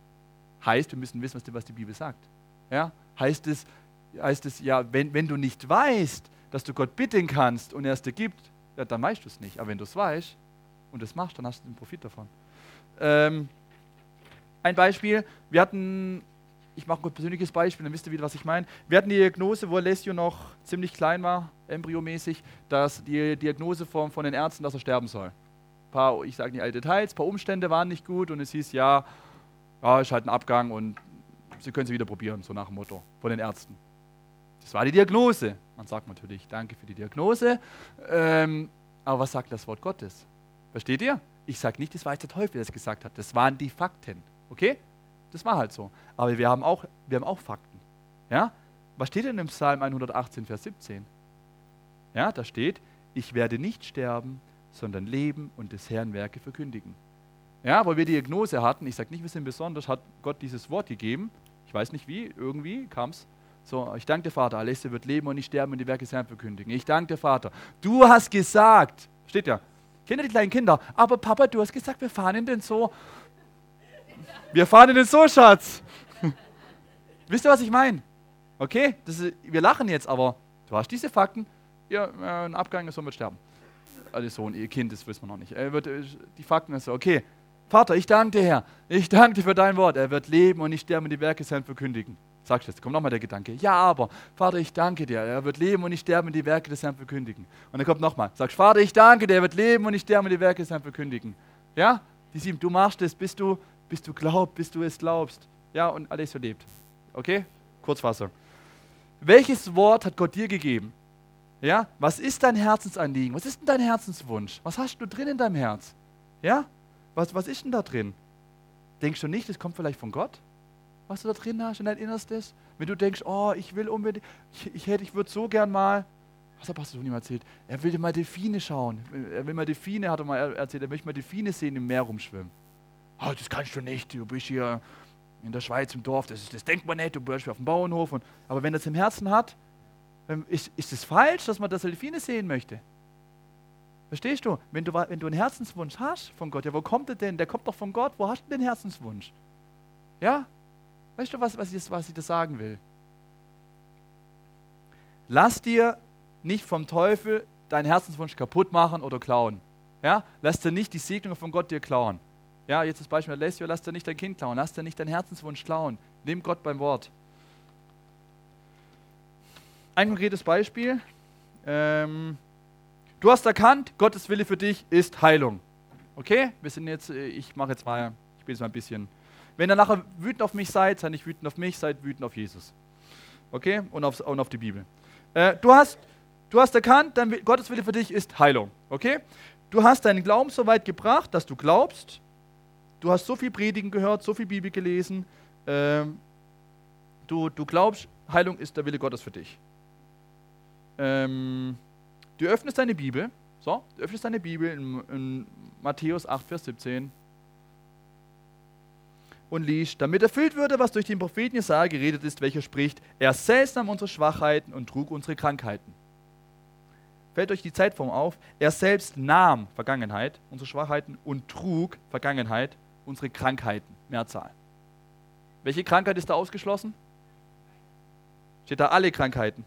Heißt, wir müssen wissen, was die, Bibel sagt. Ja? Heißt es, heißt es ja, wenn, wenn du nicht weißt, dass du Gott bitten kannst und er es dir gibt, ja, dann weißt du es nicht. Aber wenn du es weißt und es machst, dann hast du den Profit davon. Ähm, ein Beispiel, wir hatten, ich mache ein persönliches Beispiel, dann wisst ihr wieder, was ich meine. Wir hatten die Diagnose, wo Alessio noch ziemlich klein war, embryomäßig, dass die Diagnose von, von den Ärzten, dass er sterben soll. Ein paar, ich sage nicht alle Details, ein paar Umstände waren nicht gut und es hieß, ja, ja, ist halt ein Abgang und sie können es wieder probieren, so nach dem Motto von den Ärzten. Das war die Diagnose. Man sagt natürlich, danke für die Diagnose. Ähm, aber was sagt das Wort Gottes? Versteht ihr? Ich sage nicht, das war jetzt der Teufel, der es gesagt hat. Das waren die Fakten. Okay? Das war halt so. Aber wir haben auch, wir haben auch Fakten. Ja? Was steht denn im Psalm 118, Vers 17? Ja, da steht, ich werde nicht sterben, sondern leben und des Herrn Werke verkündigen. Ja, weil wir die Diagnose hatten, ich sage nicht, wir sind besonders, hat Gott dieses Wort gegeben. Ich weiß nicht wie, irgendwie kam es. So, ich danke dir, Vater, Alessia wird leben und nicht sterben und die Werke des Herrn verkündigen. Ich danke dir, Vater. Du hast gesagt, steht ja, Kinder, die kleinen Kinder, aber Papa, du hast gesagt, wir fahren in den Zoo. Wir fahren in den Zoo, Schatz. [laughs] Wisst ihr, was ich meine? Okay, ist, wir lachen jetzt, aber du hast diese Fakten. Ja, äh, ein Abgang, Sohn wird sterben. Also Sohn, ihr Kind, das wissen wir noch nicht. Er wird, äh, die Fakten ist so, okay. Vater, ich danke dir, Herr. Ich danke dir für dein Wort. Er wird leben und nicht sterben und die Werke des Herrn verkündigen. Sagst du jetzt, kommt nochmal der Gedanke. Ja, aber, Vater, ich danke dir. Er wird leben und nicht sterben und die Werke des Herrn verkündigen. Und dann kommt nochmal. Sagst, Vater, ich danke dir. Er wird leben und nicht sterben und die Werke des Herrn verkündigen. Ja? Die sieben, du machst es, bis du, bis du glaubst, bis du es glaubst. Ja, und alles so lebt. Okay? Kurzfassung. Welches Wort hat Gott dir gegeben? Ja? Was ist dein Herzensanliegen? Was ist denn dein Herzenswunsch? Was hast du drin in deinem Herz? Ja? Was, was ist denn da drin? Denkst du nicht, das kommt vielleicht von Gott? Was du da drin hast in dein Innerstes? Wenn du denkst, oh, ich will unbedingt, ich, ich hätte, ich würde so gern mal, was hat Pastor Toni erzählt? Er will mal Delfine schauen. Er will mal Delfine, hat er mal erzählt, er möchte mal Delfine sehen im Meer rumschwimmen. Oh, das kannst du nicht, du bist hier in der Schweiz im Dorf, das, ist, das denkt man nicht, du bist auf dem Bauernhof. Und, aber wenn es im Herzen hat, ähm, ist, ist es falsch, dass man das Delfine sehen möchte? Verstehst du? Wenn, du? wenn du einen Herzenswunsch hast von Gott, ja, wo kommt der denn? Der kommt doch von Gott. Wo hast du den Herzenswunsch? Ja? Weißt du, was, was, ich, was ich da sagen will? Lass dir nicht vom Teufel deinen Herzenswunsch kaputt machen oder klauen. Ja? Lass dir nicht die Segnung von Gott dir klauen. Ja, jetzt das Beispiel Alessio, lass dir nicht dein Kind klauen, lass dir nicht deinen Herzenswunsch klauen. Nimm Gott beim Wort. Ein konkretes Beispiel. Ähm, Du hast erkannt, Gottes Wille für dich ist Heilung. Okay? Wir sind jetzt, äh, ich mache jetzt mal, ich bin jetzt mal ein bisschen. Wenn ihr nachher wütend auf mich seid, seid nicht wütend auf mich, seid wütend auf Jesus. Okay? Und, aufs, und auf die Bibel. Äh, du, hast, du hast erkannt, dein, Gottes Wille für dich ist Heilung. Okay? Du hast deinen Glauben so weit gebracht, dass du glaubst. Du hast so viel Predigen gehört, so viel Bibel gelesen. Ähm, du, du glaubst, Heilung ist der Wille Gottes für dich. Ähm, Du öffnest deine Bibel, so, du öffnest deine Bibel in, in Matthäus 8, Vers 17 und liest, damit erfüllt würde, was durch den Propheten Jesaja geredet ist, welcher spricht, er selbst nahm unsere Schwachheiten und trug unsere Krankheiten. Fällt euch die Zeitform auf? Er selbst nahm Vergangenheit, unsere Schwachheiten und trug Vergangenheit, unsere Krankheiten. Mehrzahl. Welche Krankheit ist da ausgeschlossen? Steht da alle Krankheiten?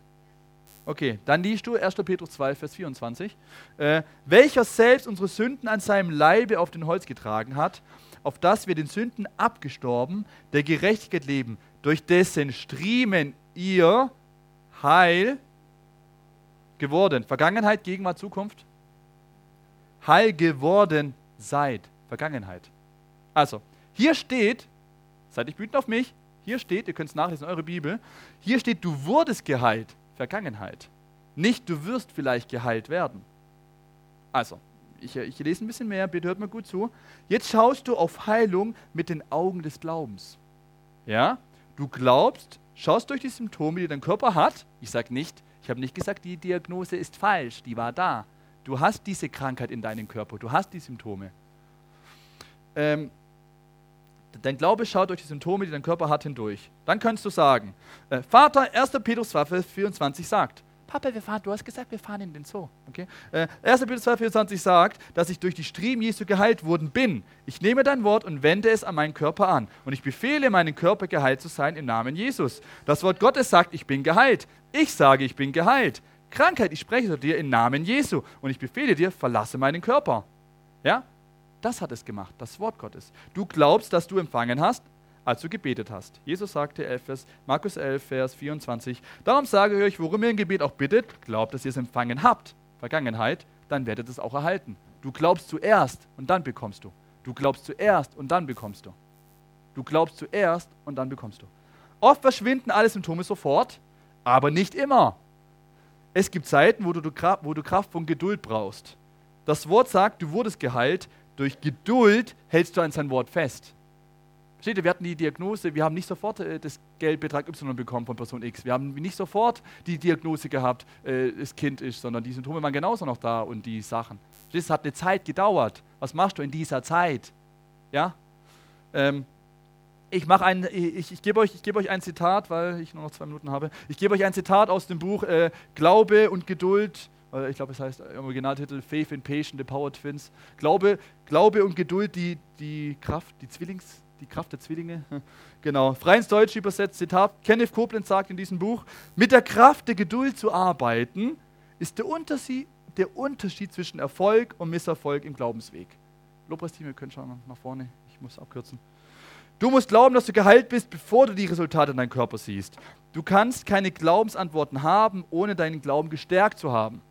Okay, dann liest du 1. Petrus 2, Vers 24. Äh, welcher selbst unsere Sünden an seinem Leibe auf den Holz getragen hat, auf das wir den Sünden abgestorben, der Gerechtigkeit leben, durch dessen Striemen ihr Heil geworden. Vergangenheit, Gegenwart, Zukunft. Heil geworden seid. Vergangenheit. Also, hier steht, seid ich wütend auf mich, hier steht, ihr könnt es nachlesen in eurer Bibel, hier steht, du wurdest geheilt. Vergangenheit. Nicht, du wirst vielleicht geheilt werden. Also, ich, ich lese ein bisschen mehr, bitte hört mir gut zu. Jetzt schaust du auf Heilung mit den Augen des Glaubens. Ja? Du glaubst, schaust durch die Symptome, die dein Körper hat. Ich sage nicht, ich habe nicht gesagt, die Diagnose ist falsch, die war da. Du hast diese Krankheit in deinem Körper, du hast die Symptome. Ähm, dein Glaube schaut durch die Symptome, die dein Körper hat, hindurch. Dann kannst du sagen, äh, Vater, 1. Petrus 2, 24 sagt, Papa, wir fahren, du hast gesagt, wir fahren in den Zoo. Okay? Äh, 1. Petrus 2, 24 sagt, dass ich durch die Striemen Jesu geheilt worden bin. Ich nehme dein Wort und wende es an meinen Körper an. Und ich befehle meinen Körper geheilt zu sein im Namen Jesus. Das Wort Gottes sagt, ich bin geheilt. Ich sage, ich bin geheilt. Krankheit, ich spreche zu dir im Namen Jesu. Und ich befehle dir, verlasse meinen Körper. Ja? Das hat es gemacht, das Wort Gottes. Du glaubst, dass du empfangen hast, als du gebetet hast. Jesus sagte 11, Markus 11, Vers 24, darum sage ich euch, worum ihr im Gebet auch bittet, glaubt, dass ihr es empfangen habt, Vergangenheit, dann werdet es auch erhalten. Du glaubst zuerst und dann bekommst du. Du glaubst zuerst und dann bekommst du. Du glaubst zuerst und dann bekommst du. Oft verschwinden alle Symptome sofort, aber nicht immer. Es gibt Zeiten, wo du, wo du Kraft von Geduld brauchst. Das Wort sagt, du wurdest geheilt, durch Geduld hältst du an sein Wort fest. Versteht ihr, wir hatten die Diagnose, wir haben nicht sofort äh, das Geldbetrag Y bekommen von Person X. Wir haben nicht sofort die Diagnose gehabt, äh, das Kind ist, sondern die Symptome waren genauso noch da und die Sachen. Das hat eine Zeit gedauert. Was machst du in dieser Zeit? Ja? Ähm, ich, ein, ich, ich gebe euch, geb euch ein Zitat, weil ich nur noch zwei Minuten habe. Ich gebe euch ein Zitat aus dem Buch äh, Glaube und Geduld. Ich glaube, es heißt im Originaltitel Faith and Patience, The Power Twins. Glaube, Glaube und Geduld, die, die Kraft, die Zwillings, die Kraft der Zwillinge. [laughs] Genau. Frei ins Deutsche übersetzt, Zitat. Kenneth Koblenz sagt in diesem Buch: Mit der Kraft der Geduld zu arbeiten, ist der Unterschied, der Unterschied zwischen Erfolg und Misserfolg im Glaubensweg. Lobpreisteam, ihr könnt schauen nach vorne. Ich muss abkürzen. Du musst glauben, dass du geheilt bist, bevor du die Resultate in deinem Körper siehst. Du kannst keine Glaubensantworten haben, ohne deinen Glauben gestärkt zu haben.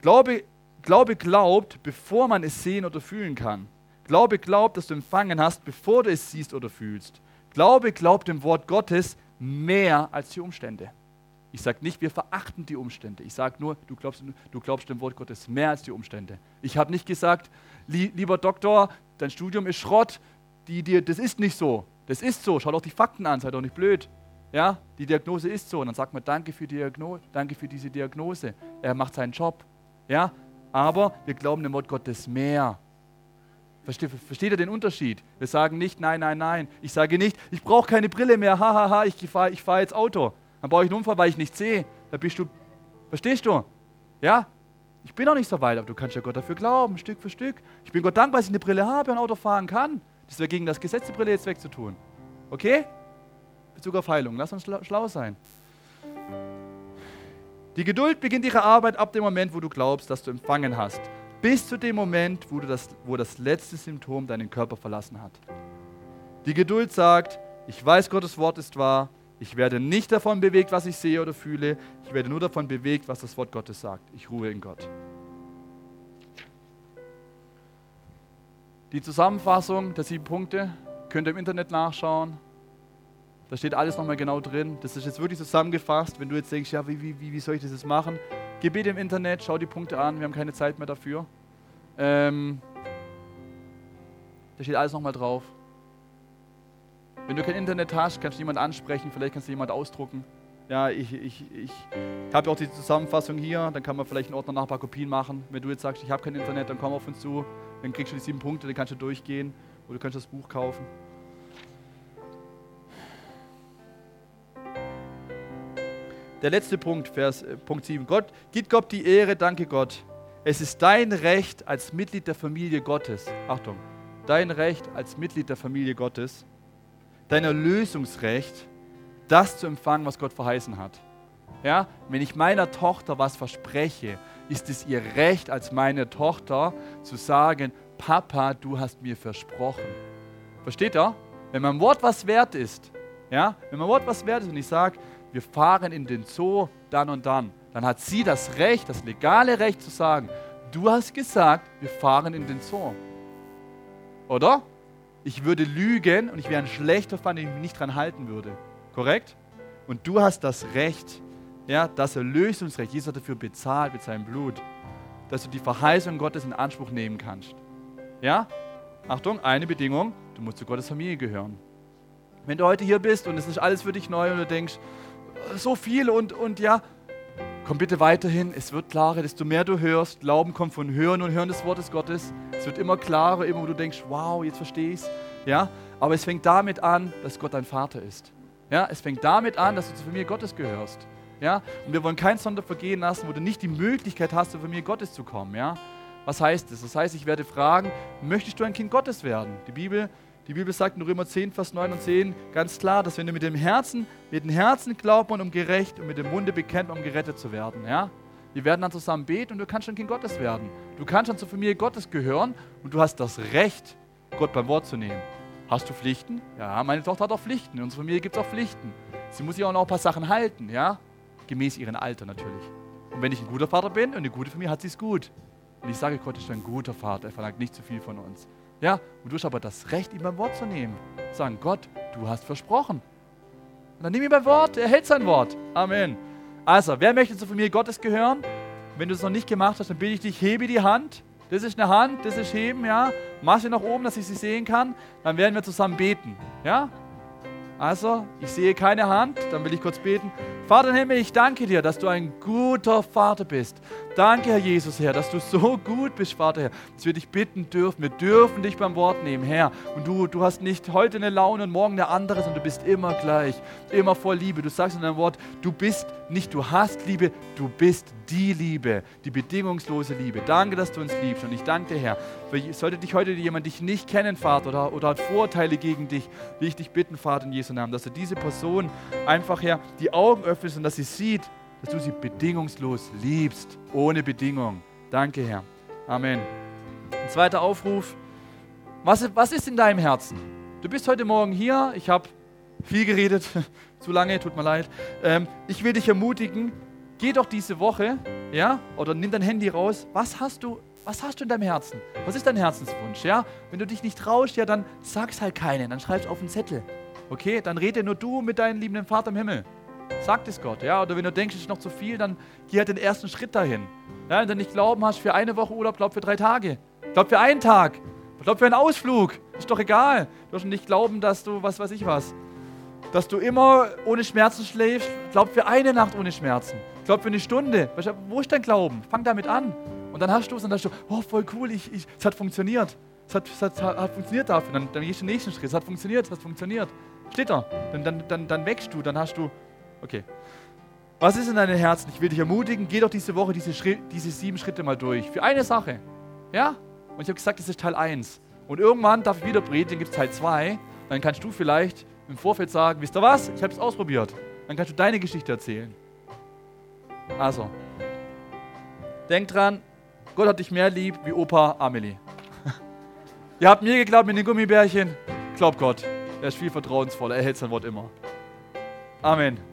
Glaube, Glaube glaubt, bevor man es sehen oder fühlen kann. Glaube glaubt, dass du empfangen hast, bevor du es siehst oder fühlst. Glaube glaubt dem Wort Gottes mehr als die Umstände. Ich sage nicht, wir verachten die Umstände. Ich sage nur, du glaubst, du glaubst dem Wort Gottes mehr als die Umstände. Ich habe nicht gesagt, lieber Doktor, dein Studium ist Schrott. Die, die, das ist nicht so. Das ist so. Schau doch die Fakten an, sei doch nicht blöd. Ja, die Diagnose ist so. Und dann sagt man, danke für, die Diagnose, danke für diese Diagnose. Er macht seinen Job. Ja, aber wir glauben dem Wort Gottes mehr. Versteht, versteht ihr den Unterschied? Wir sagen nicht, nein, nein, nein. Ich sage nicht, ich brauche keine Brille mehr, hahaha, ha, ha, ich fahre ich fahr jetzt Auto. Dann brauche ich einen Unfall, weil ich nicht sehe. Da bist du, verstehst du? Ja? Ich bin noch nicht so weit, aber du kannst ja Gott dafür glauben, Stück für Stück. Ich bin Gott dankbar, dass ich eine Brille habe und Auto fahren kann. Das wäre gegen das Gesetz, die Brille jetzt wegzutun. Okay? Bezug auf Heilung. Lass uns schlau sein. Die Geduld beginnt ihre Arbeit ab dem Moment, wo du glaubst, dass du empfangen hast bis zu dem Moment, wo, das, wo das letzte Symptom deinen Körper verlassen hat. Die Geduld sagt, ich weiß, Gottes Wort ist wahr, ich werde nicht davon bewegt, was ich sehe oder fühle, ich werde nur davon bewegt, was das Wort Gottes sagt. Ich ruhe in Gott. Die Zusammenfassung der sieben Punkte könnt ihr im Internet nachschauen. Da steht alles nochmal genau drin. Das ist jetzt wirklich zusammengefasst. Wenn du jetzt denkst, ja, wie, wie, wie soll ich das jetzt machen? Gebet im Internet, schau die Punkte an, wir haben keine Zeit mehr dafür. Ähm, da steht alles nochmal drauf. Wenn du kein Internet hast, kannst du jemanden ansprechen, vielleicht kannst du jemanden ausdrucken. Ja, ich, ich, ich habe auch die Zusammenfassung hier, dann kann man vielleicht einen Ordner nach ein paar Kopien machen. Wenn du jetzt sagst, ich habe kein Internet, dann komm auf uns zu, dann kriegst du die sieben Punkte, dann kannst du durchgehen oder du kannst das Buch kaufen. Der letzte Punkt, Vers, äh, Punkt 7. Gott, gib Gott die Ehre, danke Gott. Es ist dein Recht als Mitglied der Familie Gottes. Achtung, dein Recht als Mitglied der Familie Gottes, dein Erlösungsrecht, das zu empfangen, was Gott verheißen hat. Ja, wenn ich meiner Tochter was verspreche, ist es ihr Recht als meine Tochter zu sagen, Papa, du hast mir versprochen. Versteht ihr? Wenn mein Wort was wert ist, ja, wenn mein Wort was wert ist und ich sage, wir fahren in den Zoo dann und dann, dann hat sie das Recht, das legale Recht zu sagen, du hast gesagt, wir fahren in den Zoo. Oder? Ich würde lügen und ich wäre ein schlechter Fan, den ich mich nicht dran halten würde. Korrekt? Und du hast das Recht, ja, das Erlösungsrecht, Jesus hat dafür bezahlt mit seinem Blut, dass du die Verheißung Gottes in Anspruch nehmen kannst. Ja? Achtung, eine Bedingung, du musst zu Gottes Familie gehören. Wenn du heute hier bist und es ist alles für dich neu und du denkst, so viel und, und ja, komm bitte weiterhin, es wird klarer, desto mehr du hörst. Glauben kommt von Hören und Hören des Wortes Gottes. Es wird immer klarer, immer wo du denkst, wow, jetzt verstehe ich es. Ja? Aber es fängt damit an, dass Gott dein Vater ist. Ja? Es fängt damit an, dass du zur Familie Gottes gehörst. Ja? Und wir wollen kein Sonder vergehen lassen, wo du nicht die Möglichkeit hast, zur Familie Gottes zu kommen. Ja? Was heißt das? Das heißt, ich werde fragen, möchtest du ein Kind Gottes werden? Die Bibel, die Bibel sagt in Römer 10, Vers 9 und 10 ganz klar, dass wenn du mit dem Herzen, mit dem Herzen glaubt man, um gerecht und mit dem Munde bekennt man, um gerettet zu werden. Ja? Wir werden dann zusammen beten und du kannst schon Kind Gottes werden. Du kannst schon zur Familie Gottes gehören und du hast das Recht, Gott beim Wort zu nehmen. Hast du Pflichten? Ja, meine Tochter hat auch Pflichten. In unserer Familie gibt es auch Pflichten. Sie muss sich auch noch ein paar Sachen halten, ja? Gemäß ihrem Alter natürlich. Und wenn ich ein guter Vater bin und eine gute Familie, hat sie es gut. Und ich sage, Gott ist ein guter Vater, er verlangt nicht zu viel von uns. Ja, und du hast aber das Recht, ihm beim Wort zu nehmen. Sagen, Gott, du hast versprochen. Und dann nimm ihn beim Wort, er hält sein Wort. Amen. Also, wer möchte zur Familie Gottes gehören? Wenn du es noch nicht gemacht hast, dann bitte ich dich, hebe die Hand. Das ist eine Hand, das ist heben, ja. Mach sie nach oben, dass ich sie sehen kann. Dann werden wir zusammen beten, ja. Also, ich sehe keine Hand, dann will ich kurz beten. Vater im Himmel, ich danke dir, dass du ein guter Vater bist. Danke, Herr Jesus, Herr, dass du so gut bist, Vater, Herr, dass wir dich bitten dürfen. Wir dürfen dich beim Wort nehmen, Herr. Und du, du hast nicht heute eine Laune und morgen eine andere, sondern du bist immer gleich, immer voll Liebe. Du sagst in deinem Wort, du bist nicht, du hast Liebe, du bist die Liebe, die bedingungslose Liebe. Danke, dass du uns liebst. Und ich danke dir, Herr. Sollte dich heute jemand dich nicht kennen, Vater, oder, oder hat Vorurteile gegen dich, will ich dich bitten, Vater, in Jesu Namen, dass du diese Person einfach, Herr, die Augen öffnest öffnest und dass sie sieht, dass du sie bedingungslos liebst, ohne Bedingung. Danke, Herr. Amen. Ein zweiter Aufruf. Was, was ist in deinem Herzen? Du bist heute Morgen hier. Ich habe viel geredet, [laughs] zu lange, tut mir leid. Ähm, ich will dich ermutigen, geh doch diese Woche, ja, oder nimm dein Handy raus. Was hast du, was hast du in deinem Herzen? Was ist dein Herzenswunsch, ja? Wenn du dich nicht traust, ja, dann sag's halt keinen, dann schreib's auf einen Zettel. Okay, dann rede nur du mit deinem liebenden Vater im Himmel. Sagt es Gott, ja. Oder wenn du denkst, es ist noch zu viel, dann geh halt den ersten Schritt dahin. Ja, wenn du nicht glauben hast für eine Woche Urlaub, glaub für drei Tage. Glaub für einen Tag. Glaub für einen Ausflug. Ist doch egal. Du musst nicht glauben, dass du, was weiß ich was, dass du immer ohne Schmerzen schläfst. Glaub für eine Nacht ohne Schmerzen. Glaub für eine Stunde. Wo ist dein Glauben? Fang damit an. Und dann hast du es und dann hast du, oh, voll cool, ich, ich, es hat funktioniert. Es hat, es hat, hat funktioniert dafür. Dann, dann gehst du den nächsten Schritt. Es hat funktioniert, es hat funktioniert. Steht da. Dann, dann, dann, dann wächst du, dann hast du Okay. Was ist in deinem Herzen? Ich will dich ermutigen, geh doch diese Woche diese, Schritt, diese sieben Schritte mal durch. Für eine Sache. Ja? Und ich habe gesagt, das ist Teil 1. Und irgendwann darf ich wieder predigen, gibt es Teil 2. Dann kannst du vielleicht im Vorfeld sagen, wisst ihr was? Ich habe es ausprobiert. Dann kannst du deine Geschichte erzählen. Also, denk dran, Gott hat dich mehr lieb wie Opa Amelie. [laughs] Ihr habt mir geglaubt mit den Gummibärchen. Glaub Gott. Er ist viel vertrauensvoller. Er hält sein Wort immer. Amen.